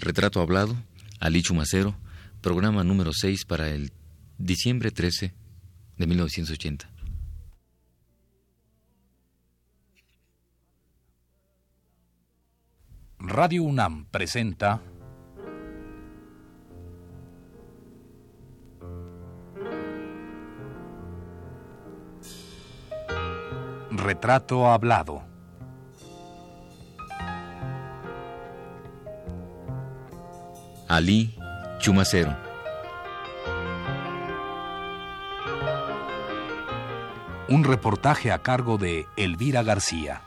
Retrato Hablado, Ali Chumacero, programa número 6 para el diciembre 13 de 1980. Radio UNAM presenta Retrato Hablado. Ali Chumacero. Un reportaje a cargo de Elvira García.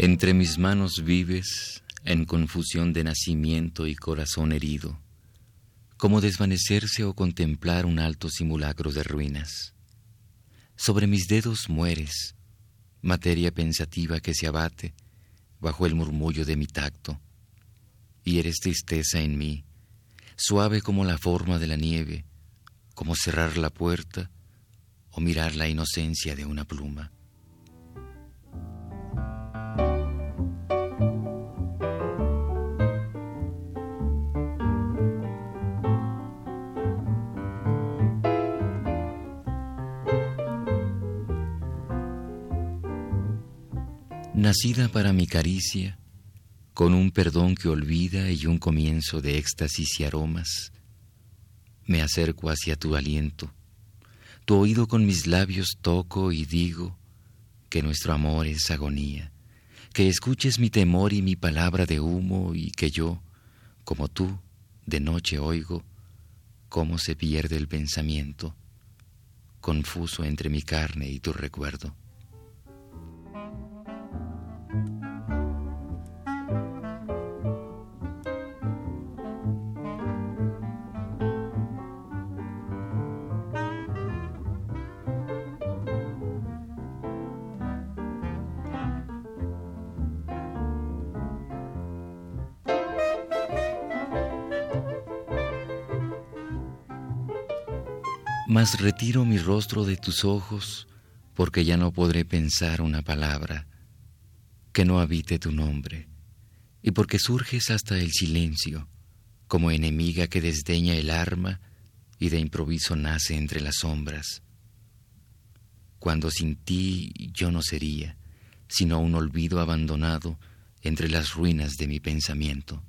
Entre mis manos vives en confusión de nacimiento y corazón herido, como desvanecerse o contemplar un alto simulacro de ruinas. Sobre mis dedos mueres, materia pensativa que se abate bajo el murmullo de mi tacto, y eres tristeza en mí, suave como la forma de la nieve, como cerrar la puerta o mirar la inocencia de una pluma. Nacida para mi caricia, con un perdón que olvida y un comienzo de éxtasis y aromas, me acerco hacia tu aliento, tu oído con mis labios toco y digo que nuestro amor es agonía, que escuches mi temor y mi palabra de humo y que yo, como tú, de noche oigo cómo se pierde el pensamiento, confuso entre mi carne y tu recuerdo. Mas retiro mi rostro de tus ojos, porque ya no podré pensar una palabra que no habite tu nombre, y porque surges hasta el silencio, como enemiga que desdeña el arma y de improviso nace entre las sombras. Cuando sin ti yo no sería, sino un olvido abandonado entre las ruinas de mi pensamiento.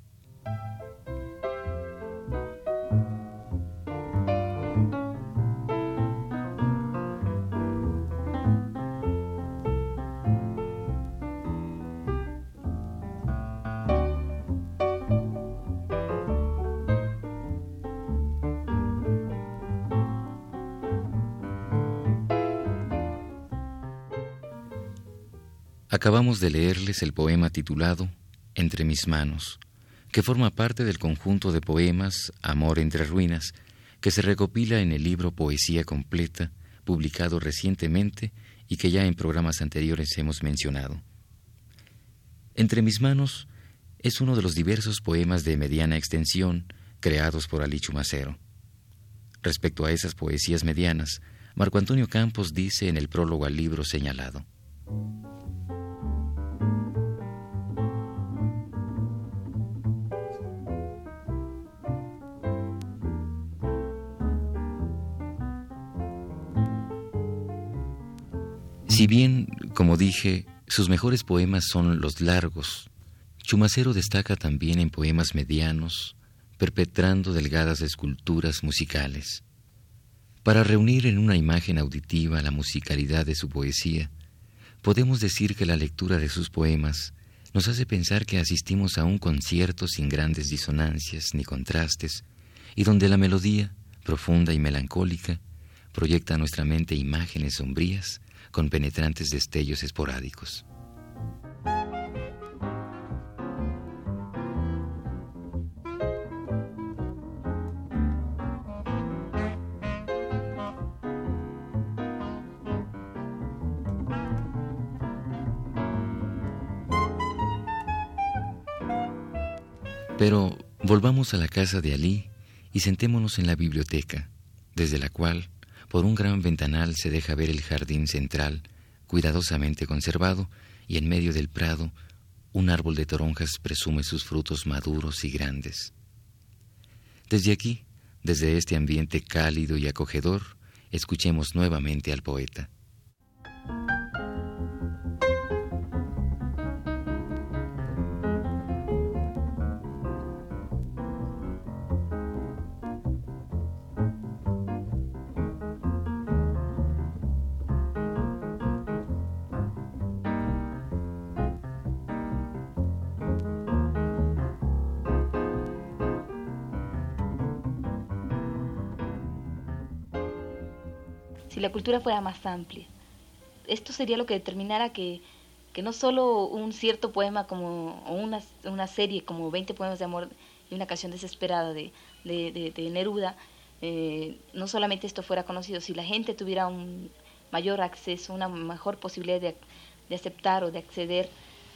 Acabamos de leerles el poema titulado Entre mis manos, que forma parte del conjunto de poemas Amor entre ruinas, que se recopila en el libro Poesía Completa, publicado recientemente y que ya en programas anteriores hemos mencionado. Entre mis manos es uno de los diversos poemas de mediana extensión creados por Alichu Macero. Respecto a esas poesías medianas, Marco Antonio Campos dice en el prólogo al libro señalado. Si bien, como dije, sus mejores poemas son los largos, Chumacero destaca también en poemas medianos, perpetrando delgadas esculturas musicales. Para reunir en una imagen auditiva la musicalidad de su poesía, podemos decir que la lectura de sus poemas nos hace pensar que asistimos a un concierto sin grandes disonancias ni contrastes, y donde la melodía, profunda y melancólica, proyecta a nuestra mente imágenes sombrías con penetrantes destellos esporádicos. Pero volvamos a la casa de Alí y sentémonos en la biblioteca, desde la cual, por un gran ventanal, se deja ver el jardín central, cuidadosamente conservado, y en medio del prado, un árbol de toronjas presume sus frutos maduros y grandes. Desde aquí, desde este ambiente cálido y acogedor, escuchemos nuevamente al poeta. La cultura fuera más amplia. Esto sería lo que determinara que, que no solo un cierto poema como, o una, una, serie como 20 poemas de amor y una canción desesperada de, de, de, Neruda, eh, no solamente esto fuera conocido, si la gente tuviera un mayor acceso, una mejor posibilidad de, de aceptar o de acceder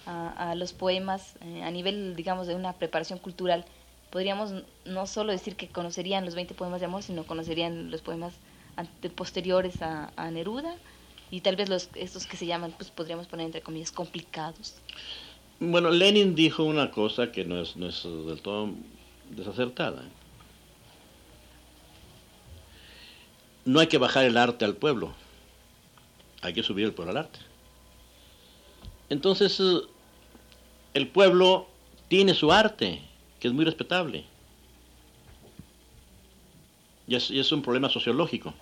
a, a los poemas eh, a nivel, digamos, de una preparación cultural, podríamos no solo decir que conocerían los 20 poemas de amor, sino conocerían los poemas posteriores a, Neruda y tal vez los, estos que se llaman, pues podríamos poner entre comillas, complicados. Bueno, Lenin dijo una cosa que no es, no es del todo desacertada. No hay que bajar el arte al pueblo, hay que subir el pueblo al arte. Entonces, el pueblo tiene su arte, que es muy respetable. Y es, y es un problema sociológico.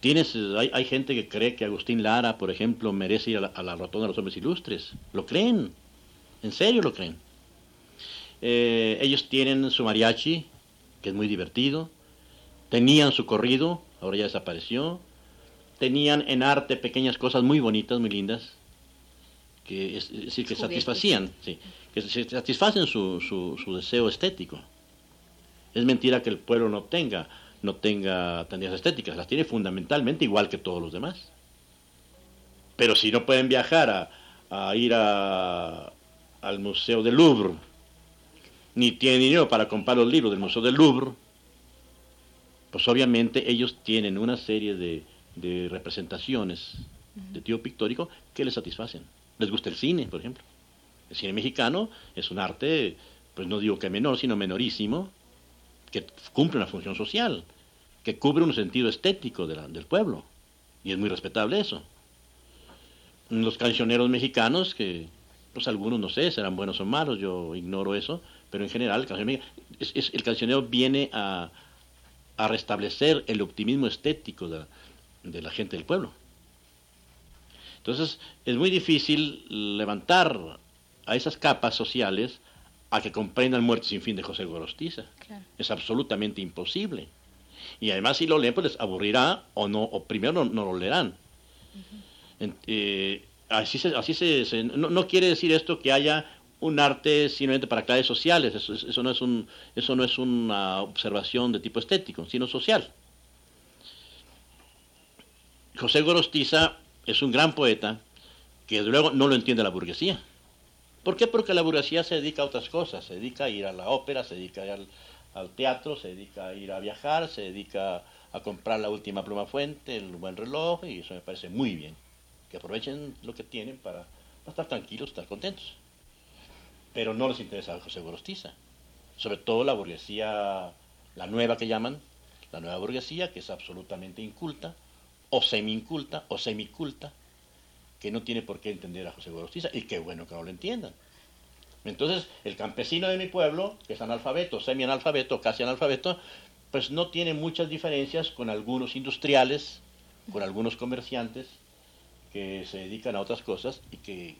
Tienes, hay, hay, gente que cree que Agustín Lara, por ejemplo, merece ir a la, a la rotonda de los hombres ilustres. Lo creen. En serio lo creen. Eh, ellos tienen su mariachi, que es muy divertido. Tenían su corrido, ahora ya desapareció. Tenían en arte pequeñas cosas muy bonitas, muy lindas, que, es, es decir, que satisfacían, sí, que satisfacen su, su, su deseo estético. Es mentira que el pueblo no tenga no tenga tendencias estéticas, las tiene fundamentalmente igual que todos los demás. Pero si no pueden viajar a, a ir a, al Museo del Louvre, ni tienen dinero para comprar los libros del Museo del Louvre, pues obviamente ellos tienen una serie de, de representaciones de tipo pictórico que les satisfacen. Les gusta el cine, por ejemplo. El cine mexicano es un arte, pues no digo que menor, sino menorísimo, que cumple una función social que cubre un sentido estético del pueblo. Y es muy respetable eso. Los cancioneros mexicanos, que pues algunos no sé, serán buenos o malos, yo ignoro eso, pero en general el cancionero, es, el cancionero viene a, a, restablecer el optimismo estético de de la gente del pueblo. Entonces es muy difícil levantar a esas capas sociales a que comprendan Muerte sin fin de José Gorostiza. Claro. Es absolutamente imposible. Y además si lo leen, pues les aburrirá o no, o primero no, no lo leerán. Uh -huh. eh, así se, así se, se no, no, quiere decir esto que haya un arte simplemente para clases sociales, eso, eso, no es un, eso no es una observación de tipo estético, sino social. José Gorostiza es un gran poeta que luego no lo entiende la burguesía. ¿Por qué? Porque la burguesía se dedica a otras cosas, se dedica a ir a la ópera, se dedica a ir al, teatro, se dedica a ir a viajar, se dedica a comprar la última pluma fuente, el buen reloj, y eso me parece muy bien. Que aprovechen lo que tienen para, estar tranquilos, estar contentos. Pero no les interesa José Gorostiza. Sobre todo la burguesía, la nueva que llaman, la nueva burguesía, que es absolutamente inculta, o semi-inculta, o semiculta, que no tiene por qué entender a José Gorostiza, y qué bueno que no lo entiendan. Entonces, el campesino de mi pueblo, que es analfabeto, semi-analfabeto, casi analfabeto, pues no tiene muchas diferencias con algunos industriales, con algunos comerciantes que se dedican a otras cosas y que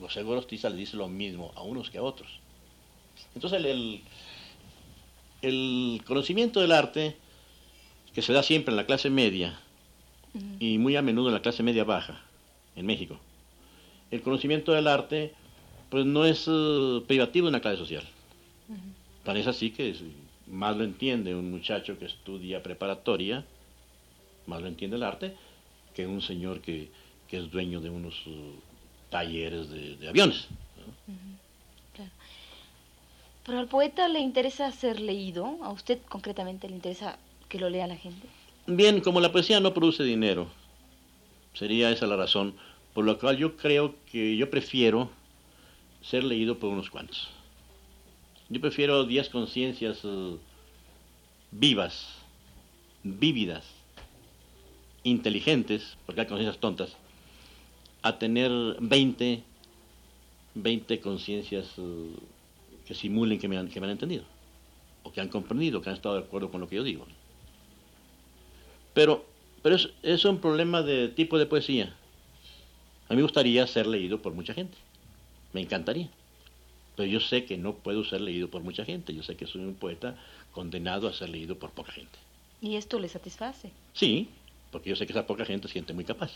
José Gorostiza le dice lo mismo a unos que a otros. Entonces, el, el, el conocimiento del arte, que se da siempre en la clase media y muy a menudo en la clase media baja, en México, el conocimiento del arte pues no es eh, privativo en la clase social. Es así que más lo entiende un muchacho que estudia preparatoria, más lo entiende el arte, que un señor que, es dueño de unos eh, talleres de, aviones. Pero al poeta le interesa ser leído, a usted concretamente le interesa que lo lea la gente. Bien, como la poesía no produce dinero, sería esa la razón, por lo cual yo creo que yo prefiero ser leído por unos cuantos. Yo prefiero 10 conciencias eh, vivas, vívidas, inteligentes, porque hay conciencias tontas, a tener 20, 20 conciencias eh, que simulen que me, han, que me han entendido, o que han comprendido, que han estado de acuerdo con lo que yo digo. Pero, pero es, es un problema de tipo de poesía. A mí me gustaría ser leído por mucha gente. Me encantaría. Pero yo sé que no puedo ser leído por mucha gente. Yo sé que soy un poeta condenado a ser leído por poca gente. ¿Y esto le satisface? Sí, porque yo sé que esa poca gente siente muy capaz.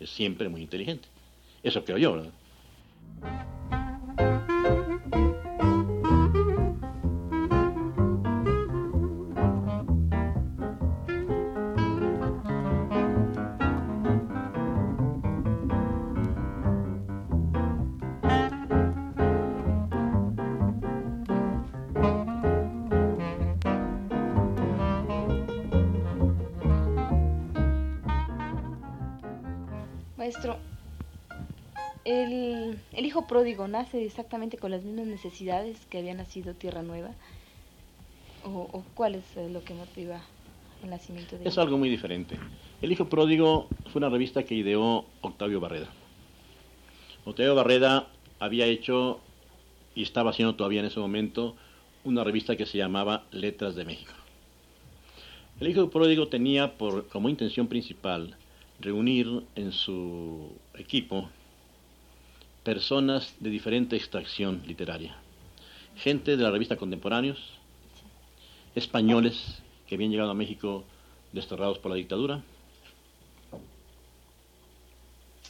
Es siempre muy inteligente. Eso creo yo, ¿verdad? Hijo pródigo nace exactamente con las mismas necesidades que había nacido Tierra Nueva? ¿O, cuál es lo que motiva el nacimiento de Es algo muy diferente. El hijo pródigo fue una revista que ideó Octavio Barreda. Octavio Barreda había hecho, y estaba haciendo todavía en ese momento, una revista que se llamaba Letras de México. El hijo pródigo tenía por, como intención principal reunir en su equipo personas de diferente extracción literaria. Gente de la revista Contemporáneos, españoles que habían llegado a México desterrados por la dictadura,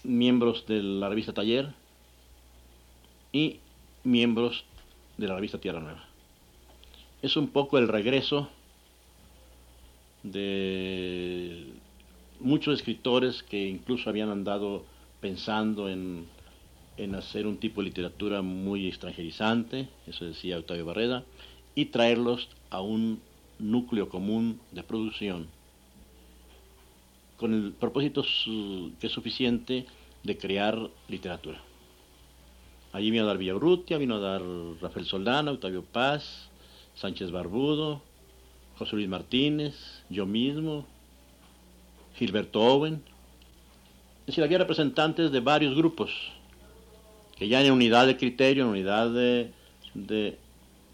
miembros de la revista Taller y miembros de la revista Tierra Nueva. Es un poco el regreso de muchos escritores que incluso habían andado pensando en en hacer un tipo de literatura muy extranjerizante, eso decía Octavio Barreda, y traerlos a un núcleo común de producción con el propósito que es suficiente de crear literatura. Allí vino a dar Villaurrutia, vino a dar Rafael Soldana, Octavio Paz, Sánchez Barbudo, José Luis Martínez, yo mismo, Gilberto Owen. Es decir, había representantes de varios grupos que ya en unidad de criterio, en unidad de,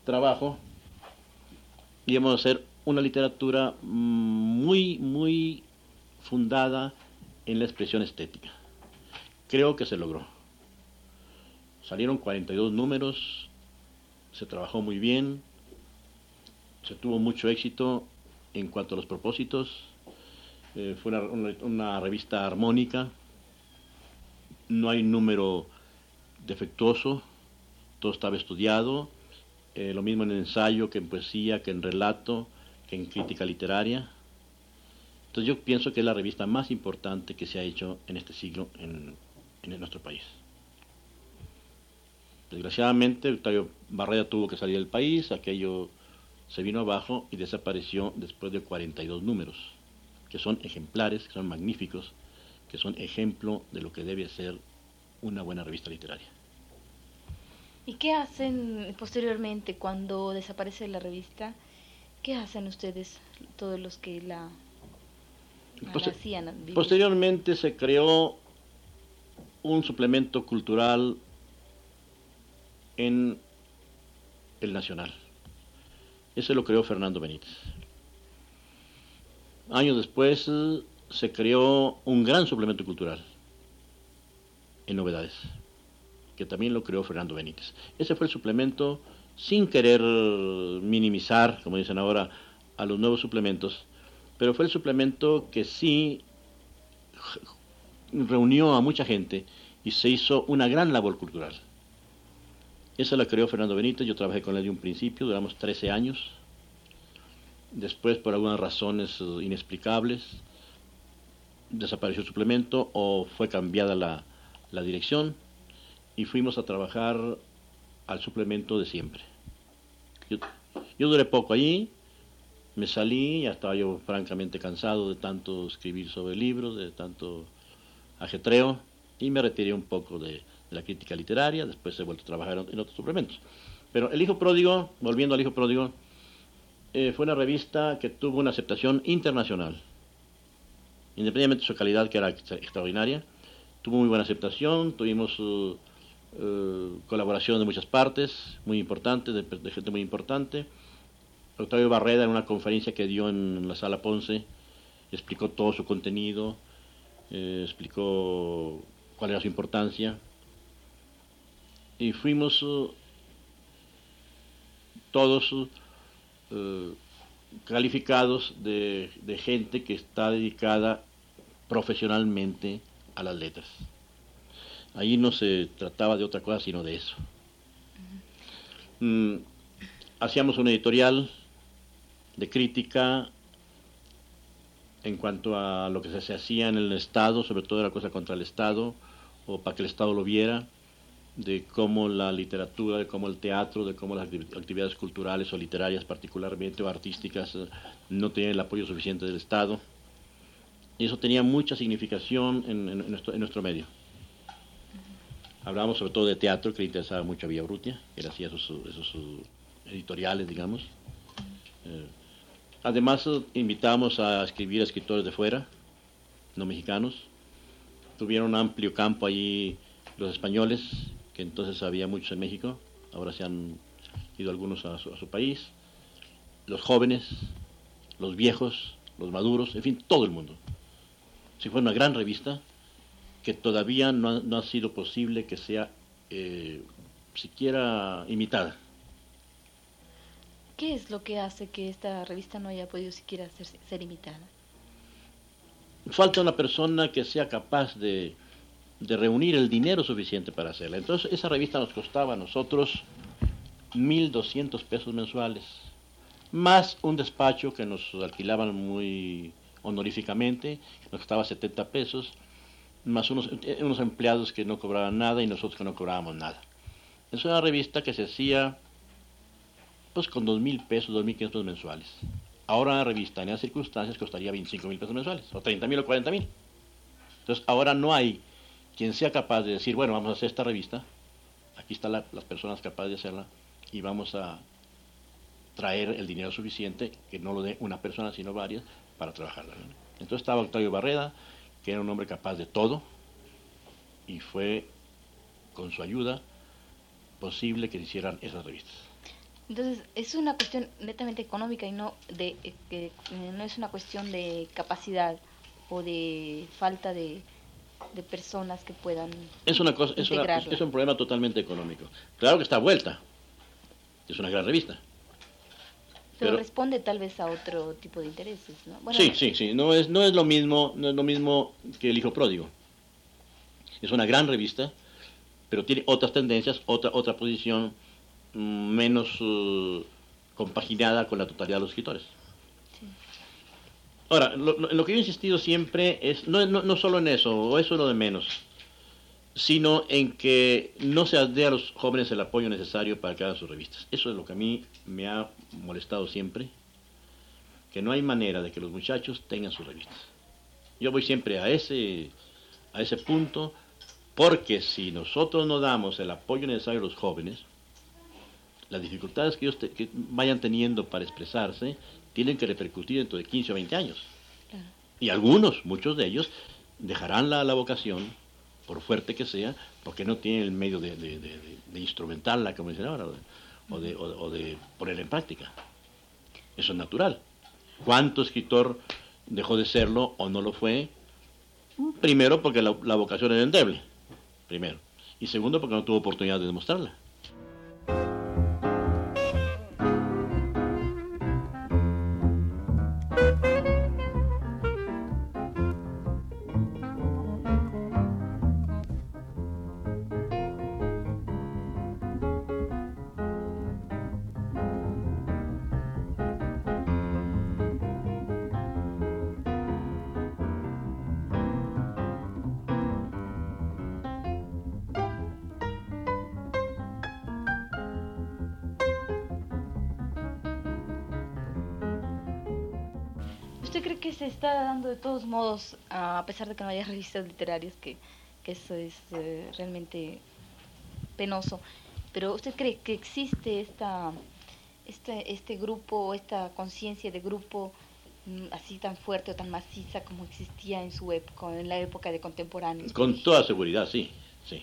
trabajo, íbamos a hacer una literatura muy, muy fundada en la expresión estética. Creo que se logró. Salieron 42 números, se trabajó muy bien, se tuvo mucho éxito en cuanto a los propósitos, eh, fue una, revista armónica, no hay número defectuoso, todo estaba estudiado, eh, lo mismo en ensayo que en poesía, que en relato, que en crítica literaria. Entonces yo pienso que es la revista más importante que se ha hecho en este siglo en, en nuestro país. Desgraciadamente, Octavio Barrera tuvo que salir del país, aquello se vino abajo y desapareció después de 42 números, que son ejemplares, que son magníficos, que son ejemplo de lo que debe ser una buena revista literaria. ¿Y qué hacen posteriormente cuando desaparece la revista? ¿Qué hacen ustedes, todos los que la, hacían? Posteriormente se creó un suplemento cultural en el Nacional. Ese lo creó Fernando Benítez. Años después se creó un gran suplemento cultural en novedades, que también lo creó Fernando Benítez. Ese fue el suplemento sin querer minimizar, como dicen ahora, a los nuevos suplementos, pero fue el suplemento que sí reunió a mucha gente y se hizo una gran labor cultural. Esa la creó Fernando Benítez, yo trabajé con él de un principio, duramos 13 años. Después, por algunas razones inexplicables, desapareció el suplemento o fue cambiada la, la dirección y fuimos a trabajar al suplemento de siempre. Yo, yo duré poco allí, me salí, ya estaba yo francamente cansado de tanto escribir sobre libros, de tanto ajetreo, y me retiré un poco de, la crítica literaria, después he vuelto a trabajar en, otros suplementos. Pero El Hijo Pródigo, volviendo al Hijo Pródigo, eh, fue una revista que tuvo una aceptación internacional, independientemente de su calidad, que era extraordinaria, tuvo muy buena aceptación, tuvimos uh, uh, colaboración de muchas partes, muy importante, de gente muy importante, Octavio Barreda en una conferencia que dio en la sala Ponce explicó todo su contenido, eh, explicó cuál era su importancia. Y fuimos uh, todos uh, calificados de, gente que está dedicada profesionalmente a las letras. Allí no se trataba de otra cosa sino de eso. Mm, hacíamos un editorial de crítica en cuanto a lo que se, hacía en el Estado, sobre todo era cosa contra el Estado, o para que el Estado lo viera, de cómo la literatura, de cómo el teatro, de cómo las actividades culturales o literarias particularmente o artísticas eh, no tenían el apoyo suficiente del Estado. Y eso tenía mucha significación en, nuestro, medio. Hablábamos sobre todo de teatro, que le interesaba mucho a que él hacía esos, editoriales, digamos. Eh, Además, invitamos a escribir escritores de fuera, no mexicanos. Tuvieron un amplio campo allí los españoles, que entonces había muchos en México, ahora se han ido algunos a su, país. Los jóvenes, los viejos, los maduros, en fin, todo el mundo. Si fue una gran revista que todavía no ha, sido posible que sea eh, siquiera imitada. ¿Qué es lo que hace que esta revista no haya podido siquiera ser, ser imitada? Falta una persona que sea capaz de, reunir el dinero suficiente para hacerla. Entonces, esa revista nos costaba a nosotros 1.200 pesos mensuales, más un despacho que nos alquilaban muy honoríficamente, nos costaba 70 pesos, más unos, unos empleados que no cobraban nada y nosotros que no cobrábamos nada. Es una revista que se hacía pues con dos mil pesos, dos mil pesos mensuales. Ahora una revista en esas circunstancias costaría 25 mil pesos mensuales, o 30 mil o 40 mil. Entonces ahora no hay quien sea capaz de decir, bueno, vamos a hacer esta revista, aquí están las personas capaces de hacerla, y vamos a traer el dinero suficiente, que no lo dé una persona, sino varias, para trabajarla. Entonces estaba Octavio Barreda, que era un hombre capaz de todo, y fue con su ayuda posible que se hicieran esas revistas. Entonces, es una cuestión netamente económica y no de eh, que eh, no es una cuestión de capacidad o de falta de, personas que puedan es una cosa es, es, un problema totalmente económico. Claro que está vuelta. Es una gran revista. Pero, responde tal vez a otro tipo de intereses ¿no? sí sí sí. No es no es lo mismo no es lo mismo que el hijo pródigo. Es una gran revista pero tiene otras tendencias otra otra posición menos uh, compaginada con la totalidad de los escritores. Ahora, lo, que yo he insistido siempre es, no, no, solo en eso, o eso es lo de menos, sino en que no se dé a los jóvenes el apoyo necesario para que hagan sus revistas. Eso es lo que a mí me ha molestado siempre, que no hay manera de que los muchachos tengan sus revistas. Yo voy siempre a ese, a ese punto, porque si nosotros no damos el apoyo necesario a los jóvenes, las dificultades que ellos que vayan teniendo para expresarse tienen que repercutir dentro de 15 o 20 años. Y algunos, muchos de ellos, dejarán la, la, vocación, por fuerte que sea, porque no tienen el medio de, de, instrumentarla, como dicen ahora, o de, o, de ponerla en práctica. Eso es natural. ¿Cuánto escritor dejó de serlo o no lo fue? Primero porque la, la vocación era endeble, primero. Y segundo porque no tuvo oportunidad de demostrarla. ¿Usted cree que se está dando de todos modos, a pesar de que no haya revistas literarias, que, que eso es eh, realmente penoso, pero usted cree que existe esta, este, este grupo, esta conciencia de grupo mm, así tan fuerte o tan maciza como existía en su época, en la época de contemporáneos? Con toda seguridad, sí, sí.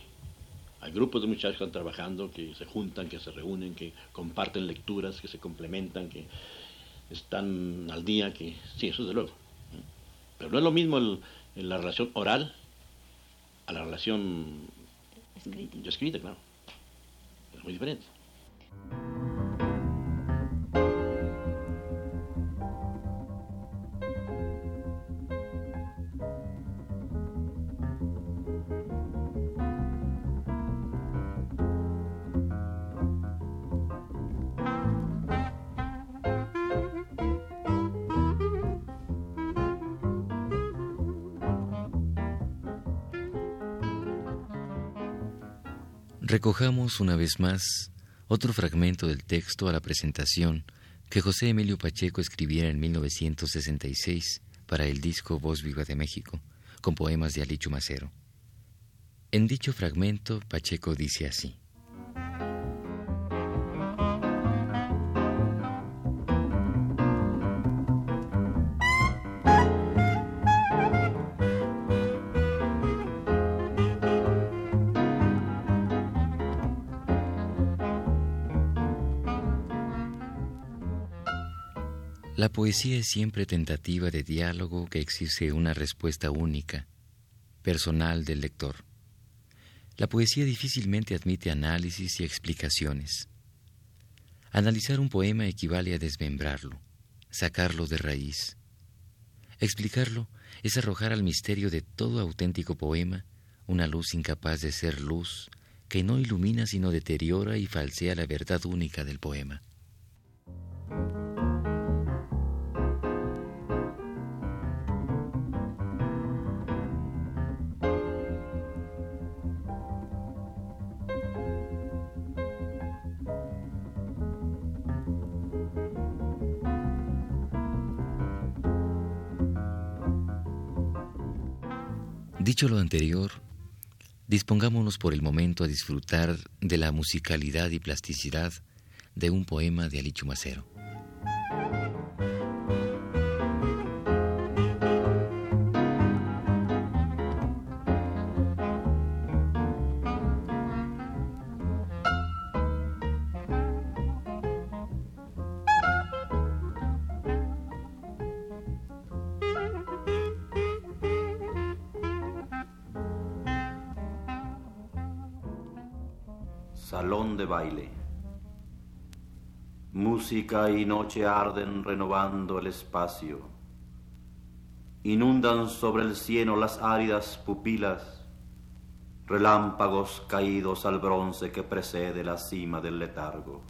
Hay grupos de muchachos que están trabajando, que se juntan, que se reúnen, que comparten lecturas, que se complementan, que están al día, que sí, eso de luego. Pero no es lo mismo la relación oral a la relación escrita, escrita claro. Es muy diferente. Recojamos una vez más otro fragmento del texto a la presentación que José Emilio Pacheco escribiera en 1966 para el disco Voz Viva de México, con poemas de Alicho Macero. En dicho fragmento, Pacheco dice así. Poesía es siempre tentativa de diálogo que exige una respuesta única, personal del lector. La poesía difícilmente admite análisis y explicaciones. Analizar un poema equivale a desmembrarlo, sacarlo de raíz. Explicarlo es arrojar al misterio de todo auténtico poema una luz incapaz de ser luz, que no ilumina sino deteriora y falsea la verdad única del poema. Dicho lo anterior, dispongámonos por el momento a disfrutar de la musicalidad y plasticidad de un poema de Alicho Macero. Música y noche arden renovando el espacio. Inundan sobre el cielo las áridas pupilas, relámpagos caídos al bronce que precede la cima del letargo.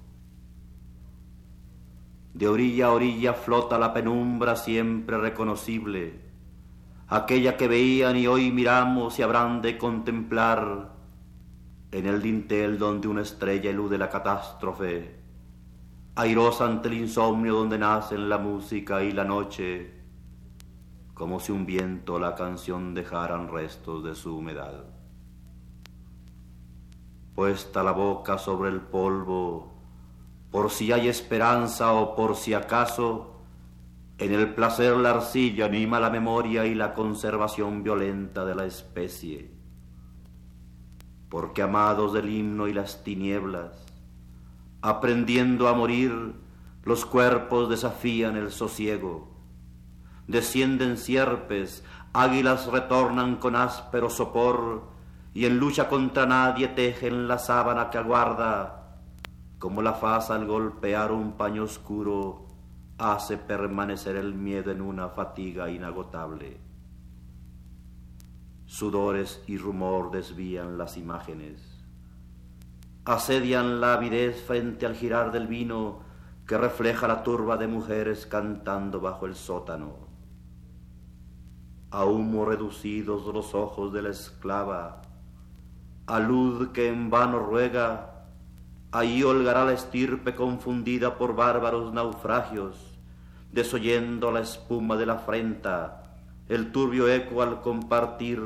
De orilla a orilla flota la penumbra siempre reconocible, aquella que veían y hoy miramos y habrán de contemplar en el dintel donde una estrella elude la catástrofe, airosa ante el insomnio donde nacen la música y la noche, como si un viento la canción dejaran restos de su humedad. Puesta la boca sobre el polvo, por si hay esperanza o por si acaso, en el placer la arcilla anima la memoria y la conservación violenta de la especie porque amados del himno y las tinieblas, aprendiendo a morir, los cuerpos desafían el sosiego. Descienden sierpes, águilas retornan con áspero sopor, y en lucha contra nadie tejen la sábana que aguarda, como la faz al golpear un paño oscuro hace permanecer el miedo en una fatiga inagotable sudores y rumor desvían las imágenes. Asedian la avidez frente al girar del vino que refleja la turba de mujeres cantando bajo el sótano. A humo reducidos los ojos de la esclava, a luz que en vano ruega, ahí holgará la estirpe confundida por bárbaros naufragios, desoyendo la espuma de la afrenta, el turbio eco al compartir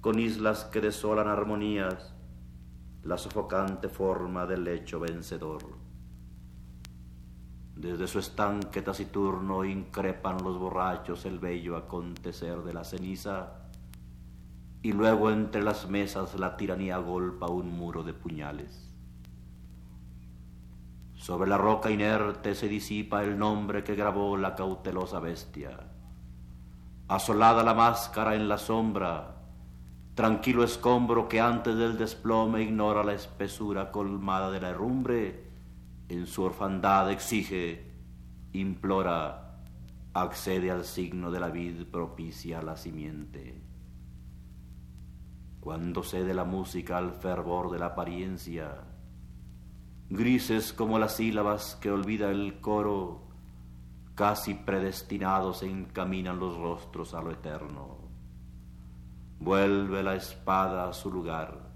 con islas que desolan armonías, la sofocante forma del lecho vencedor. Desde su estanque taciturno increpan los borrachos el bello acontecer de la ceniza, y luego entre las mesas la tiranía golpa un muro de puñales. Sobre la roca inerte se disipa el nombre que grabó la cautelosa bestia. Asolada la máscara en la sombra, tranquilo escombro que antes del desplome ignora la espesura colmada de la herrumbre, en su orfandad exige, implora, accede al signo de la vid propicia la simiente. Cuando cede la música al fervor de la apariencia, grises como las sílabas que olvida el coro, casi predestinados se encaminan los rostros a lo eterno. Vuelve la espada a su lugar,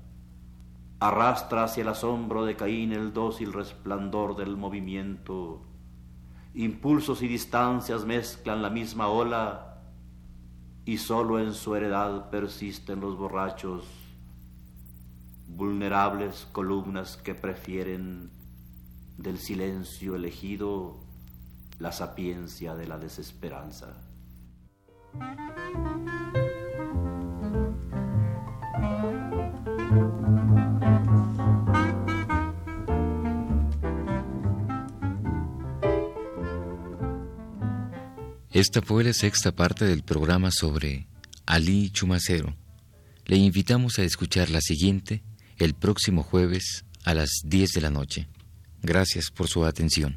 arrastra hacia el asombro de Caín el dócil resplandor del movimiento, impulsos y distancias mezclan la misma ola, y sólo en su heredad persisten los borrachos vulnerables columnas que prefieren del silencio elegido la sapiencia de la desesperanza. Esta fue la sexta parte del programa sobre Ali Chumacero. Le invitamos a escuchar la siguiente el próximo jueves a las 10 de la noche. Gracias por su atención.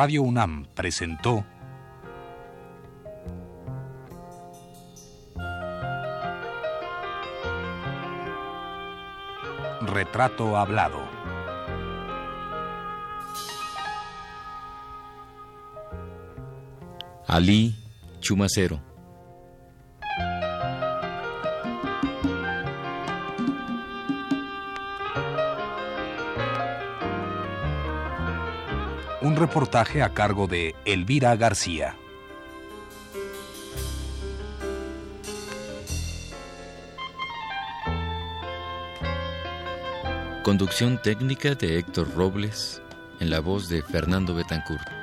Radio UNAM presentó Retrato Hablado. Ali Chumacero. Reportaje a cargo de Elvira García. Conducción técnica de Héctor Robles en la voz de Fernando Betancourt.